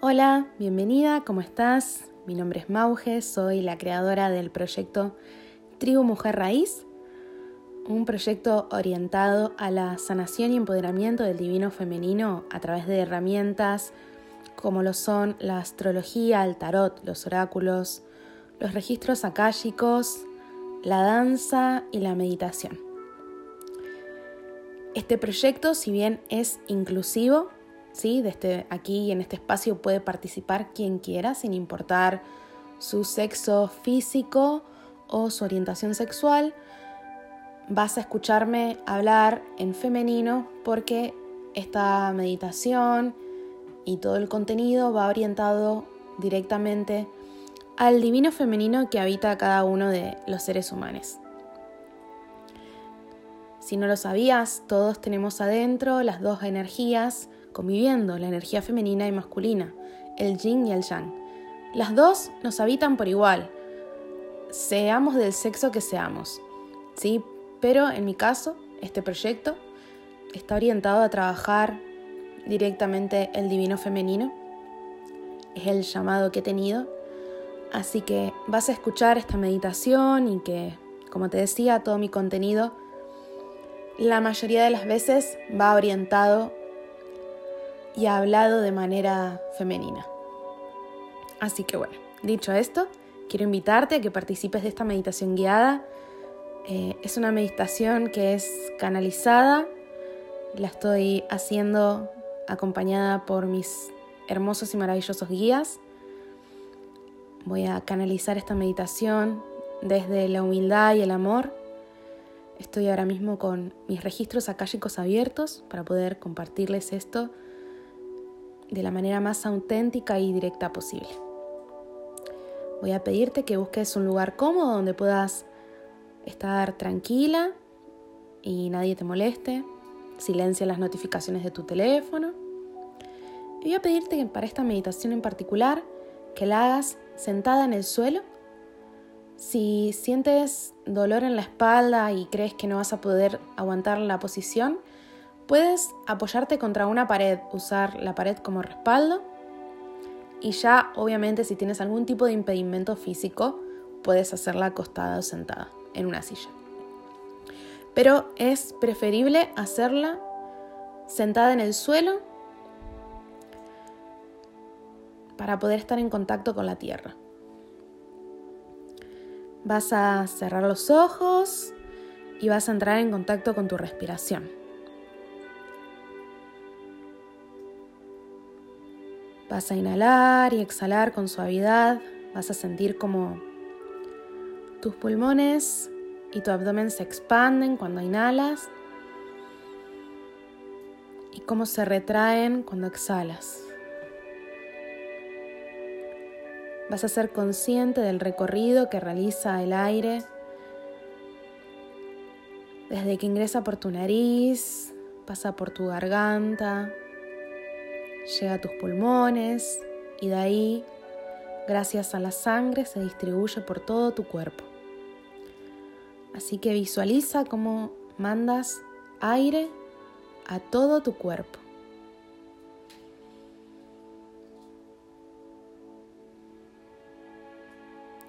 Hola, bienvenida, ¿cómo estás? Mi nombre es Mauge, soy la creadora del proyecto Tribu Mujer Raíz, un proyecto orientado a la sanación y empoderamiento del divino femenino a través de herramientas como lo son la astrología, el tarot, los oráculos, los registros akáshicos, la danza y la meditación. Este proyecto, si bien es inclusivo, ¿sí? Desde aquí en este espacio puede participar quien quiera, sin importar su sexo físico o su orientación sexual. Vas a escucharme hablar en femenino porque esta meditación y todo el contenido va orientado directamente al divino femenino que habita cada uno de los seres humanos. Si no lo sabías, todos tenemos adentro las dos energías conviviendo, la energía femenina y masculina, el yin y el yang. Las dos nos habitan por igual, seamos del sexo que seamos, ¿sí? Pero en mi caso, este proyecto está orientado a trabajar directamente el divino femenino. Es el llamado que he tenido. Así que vas a escuchar esta meditación y que, como te decía, todo mi contenido la mayoría de las veces va orientado y ha hablado de manera femenina. Así que bueno, dicho esto, quiero invitarte a que participes de esta meditación guiada. Eh, es una meditación que es canalizada, la estoy haciendo acompañada por mis hermosos y maravillosos guías. Voy a canalizar esta meditación desde la humildad y el amor. Estoy ahora mismo con mis registros akáshicos abiertos para poder compartirles esto de la manera más auténtica y directa posible. Voy a pedirte que busques un lugar cómodo donde puedas estar tranquila y nadie te moleste. Silencia las notificaciones de tu teléfono. Y voy a pedirte que para esta meditación en particular que la hagas sentada en el suelo. Si sientes dolor en la espalda y crees que no vas a poder aguantar la posición, Puedes apoyarte contra una pared, usar la pared como respaldo y ya obviamente si tienes algún tipo de impedimento físico, puedes hacerla acostada o sentada en una silla. Pero es preferible hacerla sentada en el suelo para poder estar en contacto con la tierra. Vas a cerrar los ojos y vas a entrar en contacto con tu respiración. Vas a inhalar y exhalar con suavidad. Vas a sentir como tus pulmones y tu abdomen se expanden cuando inhalas y cómo se retraen cuando exhalas. Vas a ser consciente del recorrido que realiza el aire desde que ingresa por tu nariz, pasa por tu garganta, llega a tus pulmones y de ahí, gracias a la sangre, se distribuye por todo tu cuerpo. Así que visualiza cómo mandas aire a todo tu cuerpo.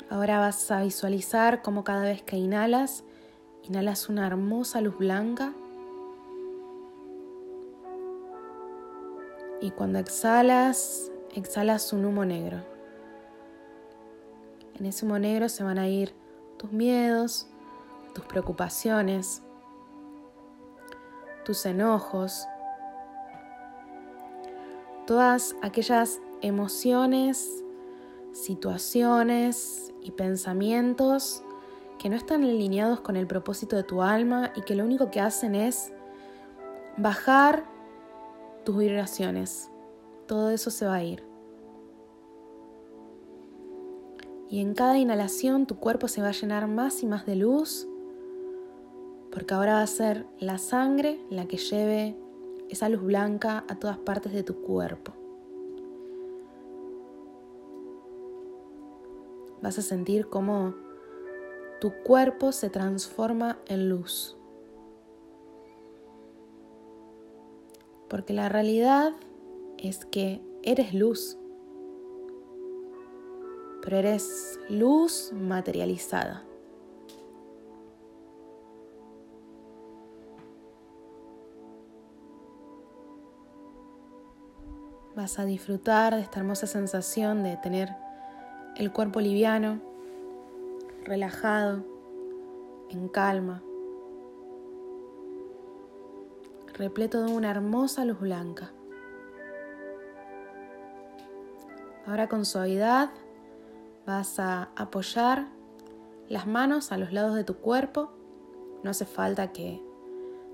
Ahora vas a visualizar cómo cada vez que inhalas, inhalas una hermosa luz blanca Y cuando exhalas, exhalas un humo negro. En ese humo negro se van a ir tus miedos, tus preocupaciones, tus enojos, todas aquellas emociones, situaciones y pensamientos que no están alineados con el propósito de tu alma y que lo único que hacen es bajar tus vibraciones. Todo eso se va a ir. Y en cada inhalación tu cuerpo se va a llenar más y más de luz, porque ahora va a ser la sangre la que lleve esa luz blanca a todas partes de tu cuerpo. Vas a sentir cómo tu cuerpo se transforma en luz. Porque la realidad es que eres luz, pero eres luz materializada. Vas a disfrutar de esta hermosa sensación de tener el cuerpo liviano, relajado, en calma, repleto de una hermosa luz blanca. Ahora con suavidad vas a apoyar las manos a los lados de tu cuerpo. No hace falta que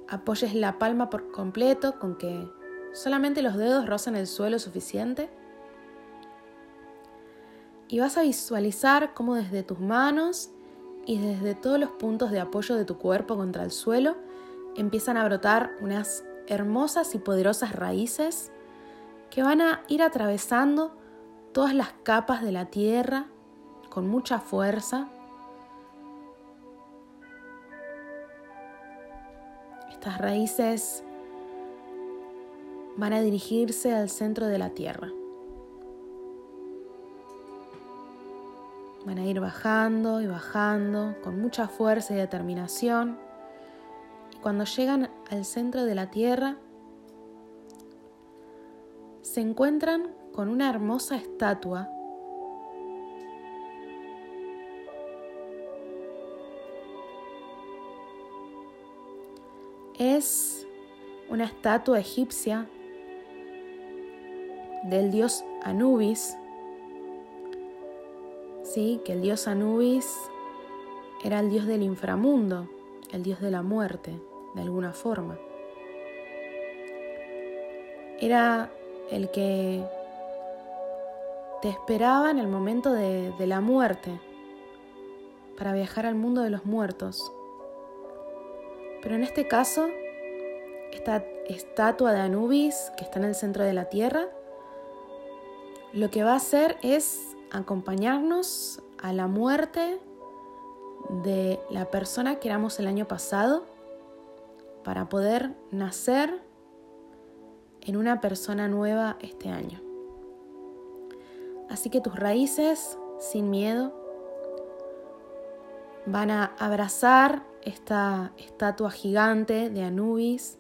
apoyes la palma por completo, con que Solamente los dedos rozan el suelo suficiente. Y vas a visualizar cómo desde tus manos y desde todos los puntos de apoyo de tu cuerpo contra el suelo empiezan a brotar unas hermosas y poderosas raíces que van a ir atravesando todas las capas de la tierra con mucha fuerza. Estas raíces van a dirigirse al centro de la Tierra. Van a ir bajando y bajando con mucha fuerza y determinación. Cuando llegan al centro de la Tierra, se encuentran con una hermosa estatua. Es una estatua egipcia del dios Anubis, sí, que el dios Anubis era el dios del inframundo, el dios de la muerte, de alguna forma. Era el que te esperaba en el momento de, la muerte para viajar al mundo de los muertos. Pero en este caso, esta estatua de Anubis que está en el centro de la Tierra lo que va a hacer es acompañarnos a la muerte de la persona que éramos el año pasado para poder nacer en una persona nueva este año. Así que tus raíces, sin miedo, van a abrazar esta estatua gigante de Anubis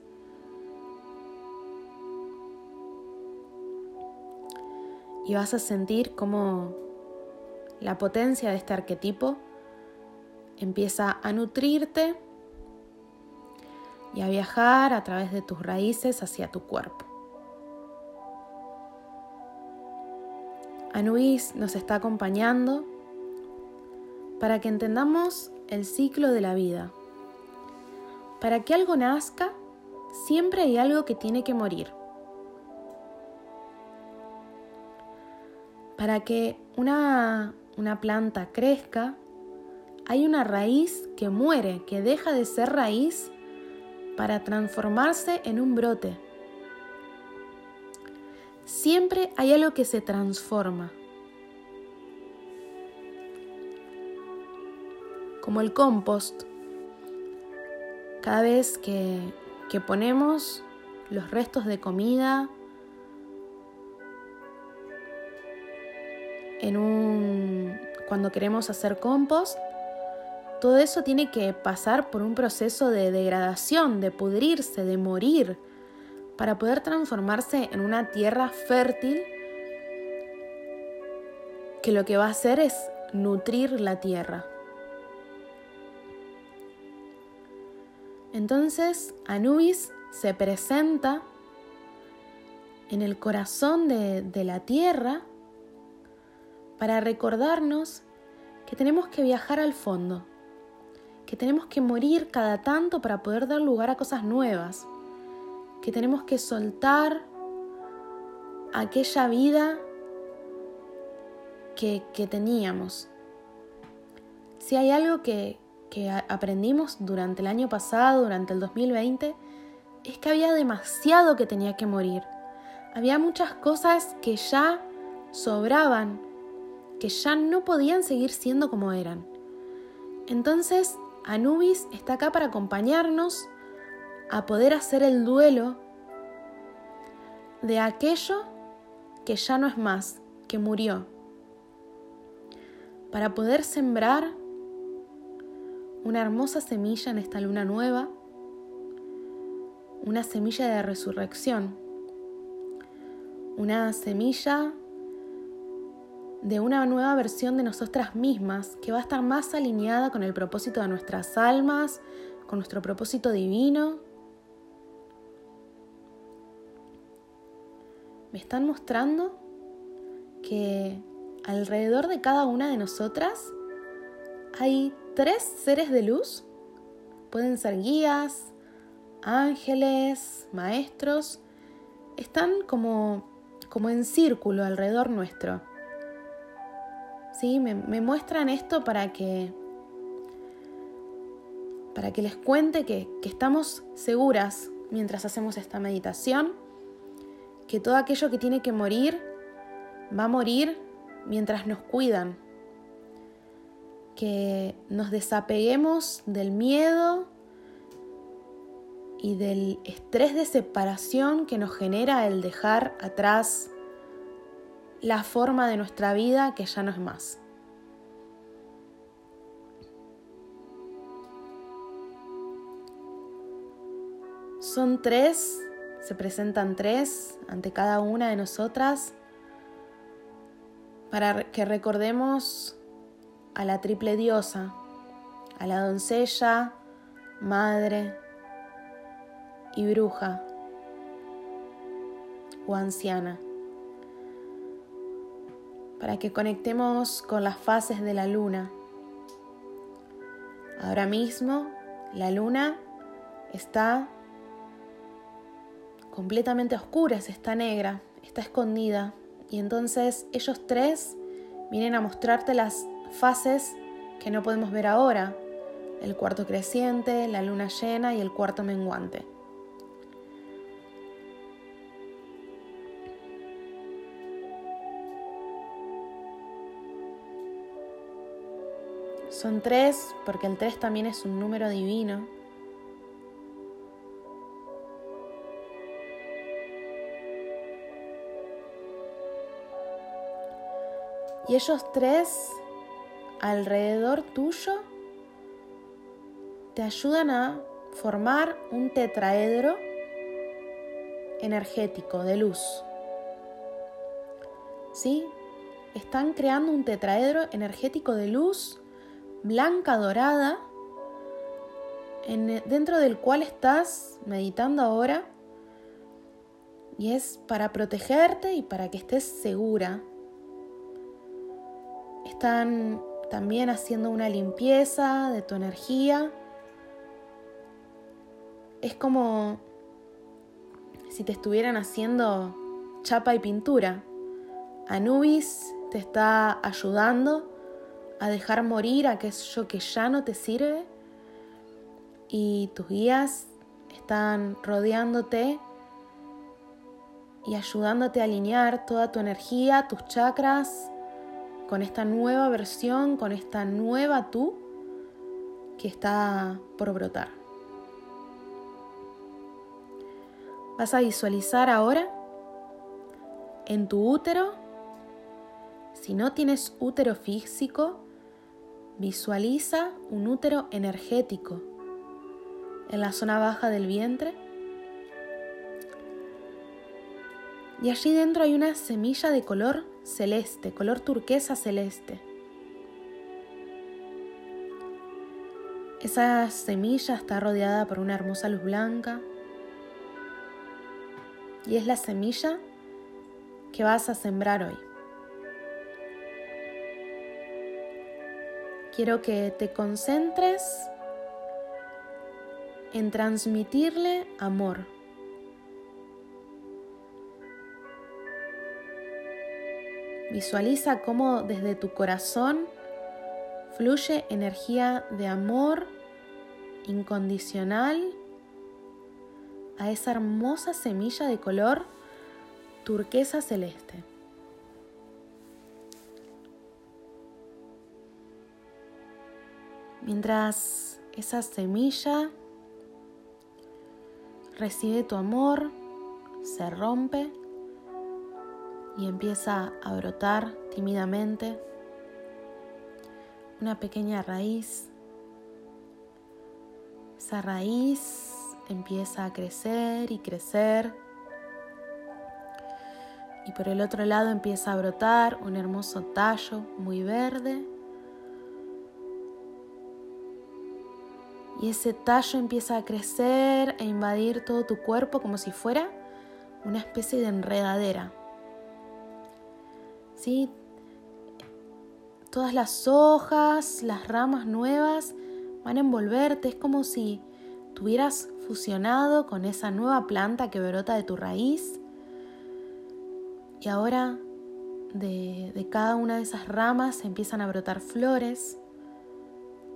y vas a sentir cómo la potencia de este arquetipo empieza a nutrirte y a viajar a través de tus raíces hacia tu cuerpo. Anubis nos está acompañando para que entendamos el ciclo de la vida. Para que algo nazca, siempre hay algo que tiene que morir. Para que una, planta crezca, hay una raíz que muere, que deja de ser raíz para transformarse en un brote. Siempre hay algo que se transforma. Como el compost. Cada vez que, que ponemos los restos de comida en un, cuando queremos hacer compost, todo eso tiene que pasar por un proceso de degradación, de pudrirse, de morir, para poder transformarse en una tierra fértil que lo que va a hacer es nutrir la tierra. Entonces Anubis se presenta en el corazón de, de la tierra para recordarnos que tenemos que viajar al fondo, que tenemos que morir cada tanto para poder dar lugar a cosas nuevas, que tenemos que soltar aquella vida que, teníamos. Si hay algo que, que aprendimos durante el año pasado, durante el 2020, es que había demasiado que tenía que morir. Había muchas cosas que ya sobraban, que ya no podían seguir siendo como eran. Entonces, Anubis está acá para acompañarnos a poder hacer el duelo de aquello que ya no es más, que murió. para poder sembrar una hermosa semilla en esta luna nueva, una semilla de resurrección, una semilla de una nueva versión de nosotras mismas que va a estar más alineada con el propósito de nuestras almas, con nuestro propósito divino. Me están mostrando que alrededor de cada una de nosotras hay tres seres de luz. Pueden ser guías, ángeles, maestros. Están como, como en círculo alrededor nuestro. ¿Sí? Me, muestran esto para que para que les cuente que, que, estamos seguras mientras hacemos esta meditación, que todo aquello que tiene que morir va a morir mientras nos cuidan, que nos desapeguemos del miedo y del estrés de separación que nos genera el dejar atrás la forma de nuestra vida que ya no es más. Son tres, se presentan tres ante cada una de nosotras para que recordemos a la triple diosa, a la doncella, madre y bruja o anciana, para que conectemos con las fases de la luna. Ahora mismo la luna está completamente oscura, está negra, está escondida. Y entonces ellos tres vienen a mostrarte las fases que no podemos ver ahora. El cuarto creciente, la luna llena y el cuarto menguante. Son tres porque el tres también es un número divino. Y ellos tres alrededor tuyo te ayudan a formar un tetraedro energético de luz. ¿Sí? Están creando un tetraedro energético de luz blanca dorada dentro del cual estás meditando ahora y es para protegerte y para que estés segura están también haciendo una limpieza de tu energía. Es como si te estuvieran haciendo chapa y pintura. Anubis te está ayudando a dejar morir aquello que ya no te sirve y tus guías están rodeándote y ayudándote a alinear toda tu energía, tus chakras, con esta nueva versión, con esta nueva tú que está por brotar. Vas a visualizar ahora en tu útero, si no tienes útero físico, visualiza un útero energético en la zona baja del vientre. Y allí dentro hay una semilla de color celeste, color turquesa celeste. Esa semilla está rodeada por una hermosa luz blanca y es la semilla que vas a sembrar hoy. Quiero que te concentres en transmitirle amor Visualiza cómo desde tu corazón fluye energía de amor incondicional a esa hermosa semilla de color turquesa celeste. Mientras esa semilla recibe tu amor, se rompe y empieza a brotar tímidamente. una pequeña raíz. Esa raíz empieza a crecer y crecer. Y por el otro lado empieza a brotar un hermoso tallo muy verde. Y ese tallo empieza a crecer e invadir todo tu cuerpo como si fuera una especie de enredadera. ¿Sí? Todas las hojas, las ramas nuevas van a envolverte. Es como si tuvieras fusionado con esa nueva planta que brota de tu raíz. Y ahora de, de cada una de esas ramas empiezan a brotar flores.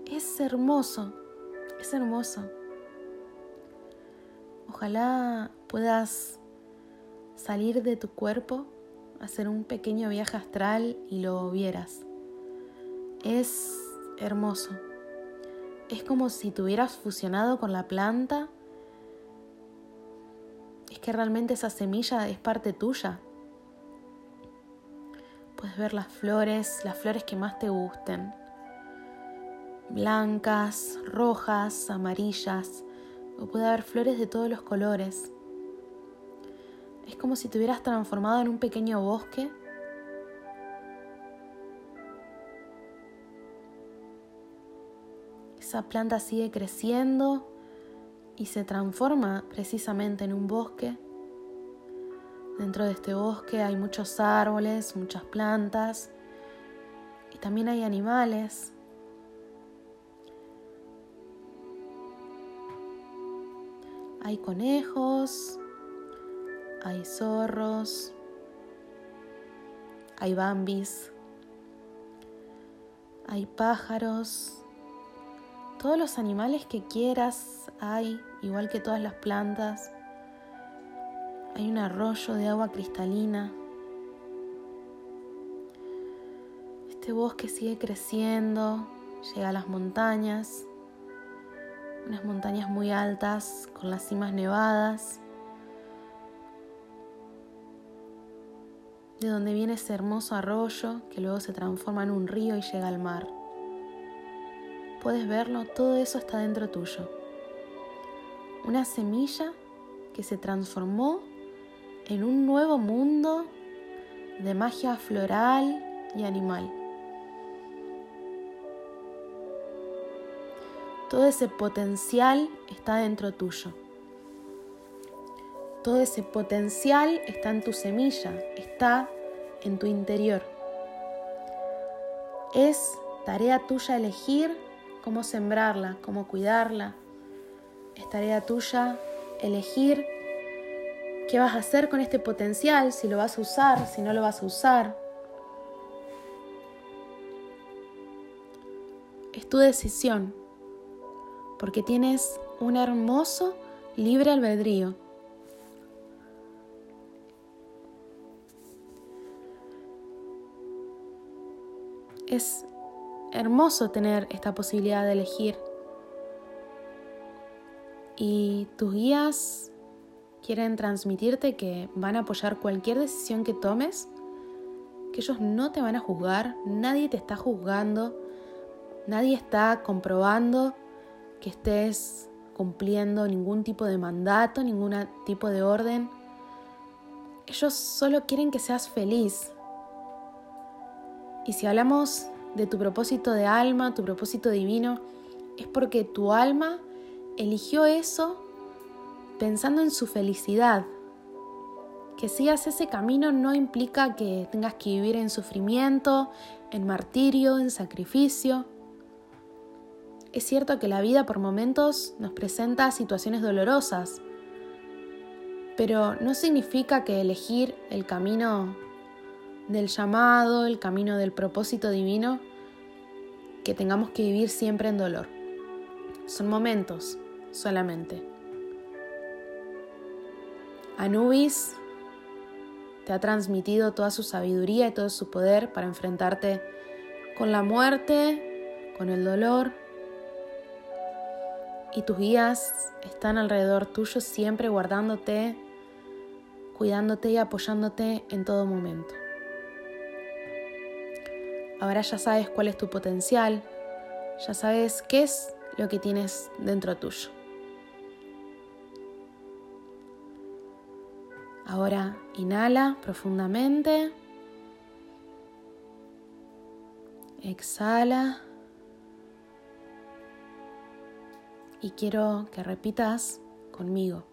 Es hermoso, es hermoso. Ojalá puedas salir de tu cuerpo, hacer un pequeño viaje astral y lo vieras. Es hermoso. Es como si te fusionado con la planta. Es que realmente esa semilla es parte tuya. Puedes ver las flores, las flores que más te gusten. Blancas, rojas, amarillas. O puede haber flores de todos los colores. Es como si te hubieras transformado en un pequeño bosque esa planta sigue creciendo y se transforma precisamente en un bosque. Dentro de este bosque hay muchos árboles, muchas plantas y también hay animales. Hay conejos, hay zorros, hay bambis, hay pájaros, todos los animales que quieras hay, igual que todas las plantas. Hay un arroyo de agua cristalina. Este bosque sigue creciendo, llega a las montañas, unas montañas muy altas con las cimas nevadas, de donde viene ese hermoso arroyo que luego se transforma en un río y llega al mar. Puedes verlo, todo eso está dentro tuyo. Una semilla que se transformó en un nuevo mundo de magia floral y animal. Todo ese potencial está dentro tuyo. Todo ese potencial está en tu semilla, está en tu interior. Es tarea tuya elegir cómo sembrarla, cómo cuidarla. Es tarea tuya elegir qué vas a hacer con este potencial, si lo vas a usar, si no lo vas a usar. Es tu decisión, porque tienes un hermoso libre albedrío. Es hermoso tener esta posibilidad de elegir. Y tus guías quieren transmitirte que van a apoyar cualquier decisión que tomes, que ellos no te van a juzgar, nadie te está juzgando, nadie está comprobando que estés cumpliendo ningún tipo de mandato, ningún tipo de orden. Ellos solo quieren que seas feliz. Y si hablamos de tu propósito de alma, tu propósito divino, es porque tu alma eligió eso pensando en su felicidad. Que sigas ese camino no implica que tengas que vivir en sufrimiento, en martirio, en sacrificio. Es cierto que la vida por momentos nos presenta situaciones dolorosas, pero no significa que elegir el camino del llamado, el camino del propósito divino, que tengamos que vivir siempre en dolor. Son momentos solamente. Anubis te ha transmitido toda su sabiduría y todo su poder para enfrentarte con la muerte, con el dolor. Y tus guías están alrededor tuyo siempre guardándote, cuidándote y apoyándote en todo momento. Ahora ya sabes cuál es tu potencial, ya sabes qué es lo que tienes dentro tuyo. Ahora inhala profundamente. Exhala. Y quiero que repitas conmigo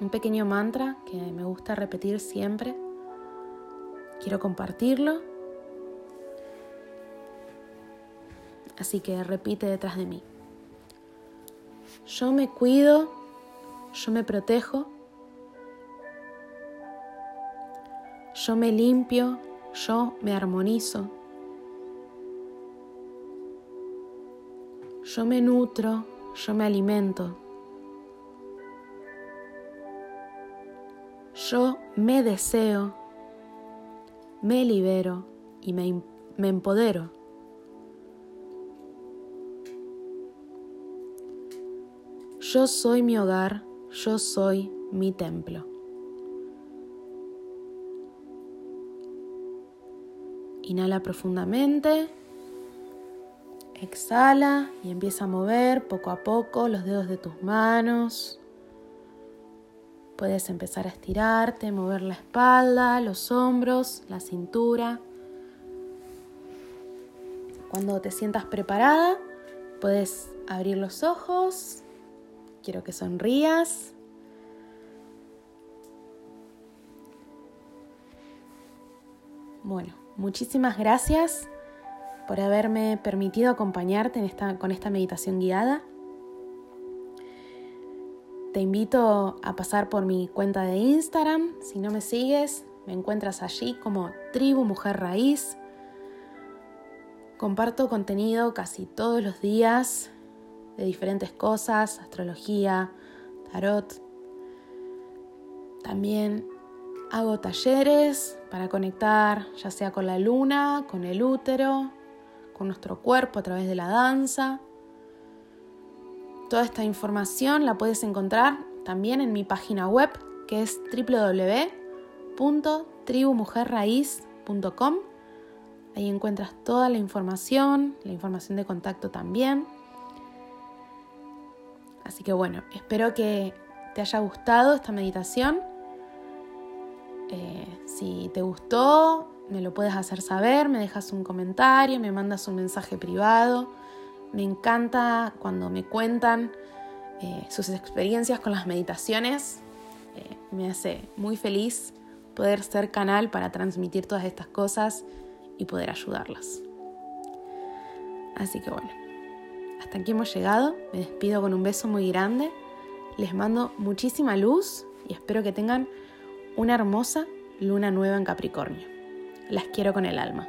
un pequeño mantra que me gusta repetir siempre. Quiero compartirlo. Así que repite detrás de mí. Yo me cuido, yo me protejo, yo me limpio, yo me armonizo, yo me nutro, yo me alimento. Yo me deseo, me libero y me, me empodero. Yo soy mi hogar, yo soy mi templo. Inhala profundamente, exhala y empieza a mover poco a poco los dedos de tus manos, Puedes empezar a estirarte, mover la espalda, los hombros, la cintura. Cuando te sientas preparada, puedes abrir los ojos. Quiero que sonrías. Bueno, muchísimas gracias por haberme permitido acompañarte con esta meditación guiada. Te invito a pasar por mi cuenta de Instagram. Si no me sigues, me encuentras allí como Tribu Mujer Raíz. Comparto contenido casi todos los días de diferentes cosas, astrología, tarot. También hago talleres para conectar ya sea con la luna, con el útero, con nuestro cuerpo a través de la danza. Toda esta información la puedes encontrar también en mi página web que es www.tribumujerraíz.com. Ahí encuentras toda la información, la información de contacto también. Así que bueno, espero que te haya gustado esta meditación. Eh, si te gustó, me lo puedes hacer saber, me dejas un comentario, me mandas un mensaje privado. Me encanta cuando me cuentan eh, sus experiencias con las meditaciones. Eh, me hace muy feliz poder ser canal para transmitir todas estas cosas y poder ayudarlas. Así que bueno, hasta aquí hemos llegado. Me despido con un beso muy grande. Les mando muchísima luz y espero que tengan una hermosa luna nueva en Capricornio. Las quiero con el alma.